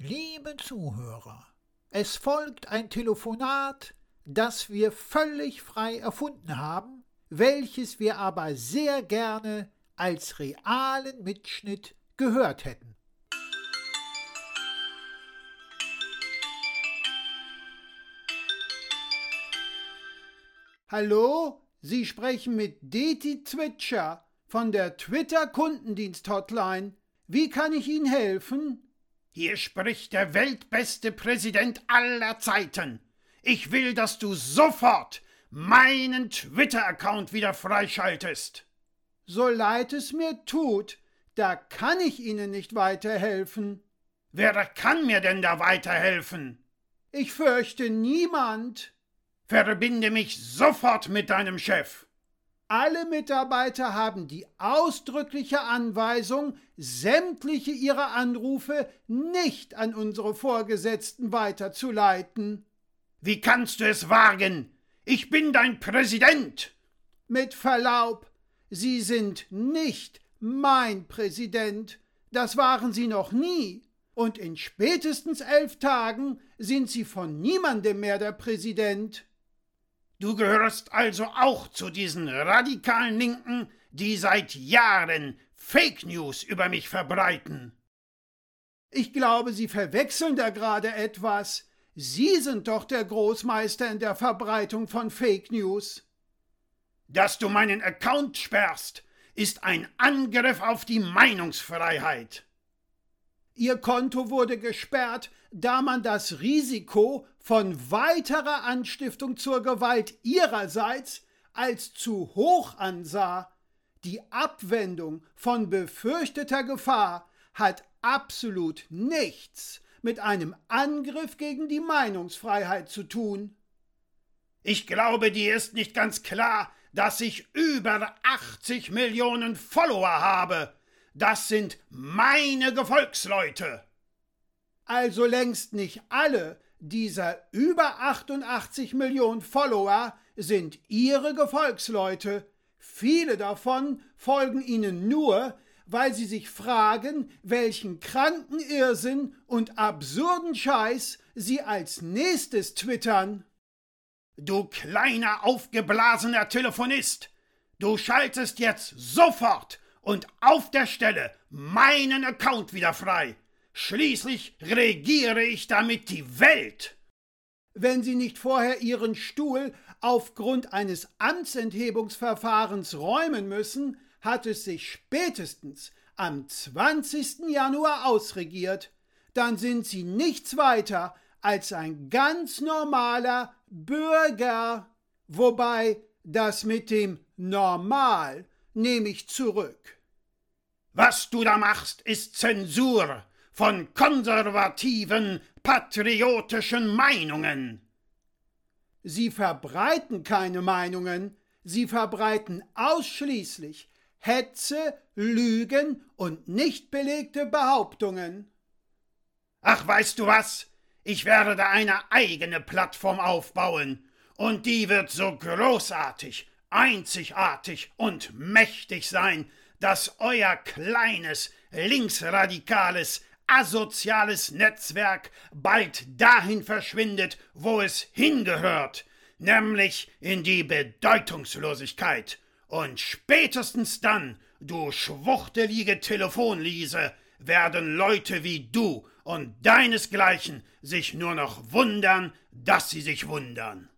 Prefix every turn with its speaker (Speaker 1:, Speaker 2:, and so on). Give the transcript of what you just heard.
Speaker 1: Liebe Zuhörer, es folgt ein Telefonat, das wir völlig frei erfunden haben, welches wir aber sehr gerne als realen Mitschnitt gehört hätten.
Speaker 2: Hallo, Sie sprechen mit Deti Zwitscher von der Twitter Kundendienst Hotline. Wie kann ich Ihnen helfen?
Speaker 3: Hier spricht der weltbeste Präsident aller Zeiten. Ich will, dass du sofort meinen Twitter-Account wieder freischaltest.
Speaker 2: So leid es mir tut, da kann ich Ihnen nicht weiterhelfen.
Speaker 3: Wer kann mir denn da weiterhelfen?
Speaker 2: Ich fürchte niemand.
Speaker 3: Verbinde mich sofort mit deinem Chef.
Speaker 2: Alle Mitarbeiter haben die ausdrückliche Anweisung, sämtliche ihrer Anrufe nicht an unsere Vorgesetzten weiterzuleiten.
Speaker 3: Wie kannst du es wagen? Ich bin dein Präsident.
Speaker 2: Mit Verlaub, Sie sind nicht mein Präsident. Das waren Sie noch nie. Und in spätestens elf Tagen sind Sie von niemandem mehr der Präsident.
Speaker 3: Du gehörst also auch zu diesen radikalen Linken, die seit Jahren Fake News über mich verbreiten.
Speaker 2: Ich glaube, Sie verwechseln da gerade etwas. Sie sind doch der Großmeister in der Verbreitung von Fake News.
Speaker 3: Dass du meinen Account sperrst, ist ein Angriff auf die Meinungsfreiheit.
Speaker 2: Ihr Konto wurde gesperrt, da man das Risiko von weiterer Anstiftung zur Gewalt ihrerseits als zu hoch ansah. Die Abwendung von befürchteter Gefahr hat absolut nichts mit einem Angriff gegen die Meinungsfreiheit zu tun.
Speaker 3: Ich glaube, dir ist nicht ganz klar, dass ich über 80 Millionen Follower habe. Das sind meine Gefolgsleute.
Speaker 2: Also längst nicht alle dieser über 88 Millionen Follower sind Ihre Gefolgsleute. Viele davon folgen Ihnen nur, weil sie sich fragen, welchen kranken Irrsinn und absurden Scheiß Sie als nächstes twittern.
Speaker 3: Du kleiner aufgeblasener Telefonist, du schaltest jetzt sofort und auf der Stelle meinen Account wieder frei. Schließlich regiere ich damit die Welt.
Speaker 2: Wenn Sie nicht vorher Ihren Stuhl aufgrund eines Amtsenthebungsverfahrens räumen müssen, hat es sich spätestens am 20. Januar ausregiert. Dann sind Sie nichts weiter als ein ganz normaler Bürger. Wobei das mit dem Normal nehme ich zurück.
Speaker 3: Was du da machst, ist Zensur von konservativen, patriotischen Meinungen.
Speaker 2: Sie verbreiten keine Meinungen, sie verbreiten ausschließlich Hetze, Lügen und nicht belegte Behauptungen.
Speaker 3: Ach, weißt du was? Ich werde eine eigene Plattform aufbauen, und die wird so großartig, einzigartig und mächtig sein, dass euer kleines, linksradikales, asoziales Netzwerk bald dahin verschwindet, wo es hingehört, nämlich in die Bedeutungslosigkeit. Und spätestens dann, du schwuchtelige Telefonliese, werden Leute wie du und deinesgleichen sich nur noch wundern, dass sie sich wundern.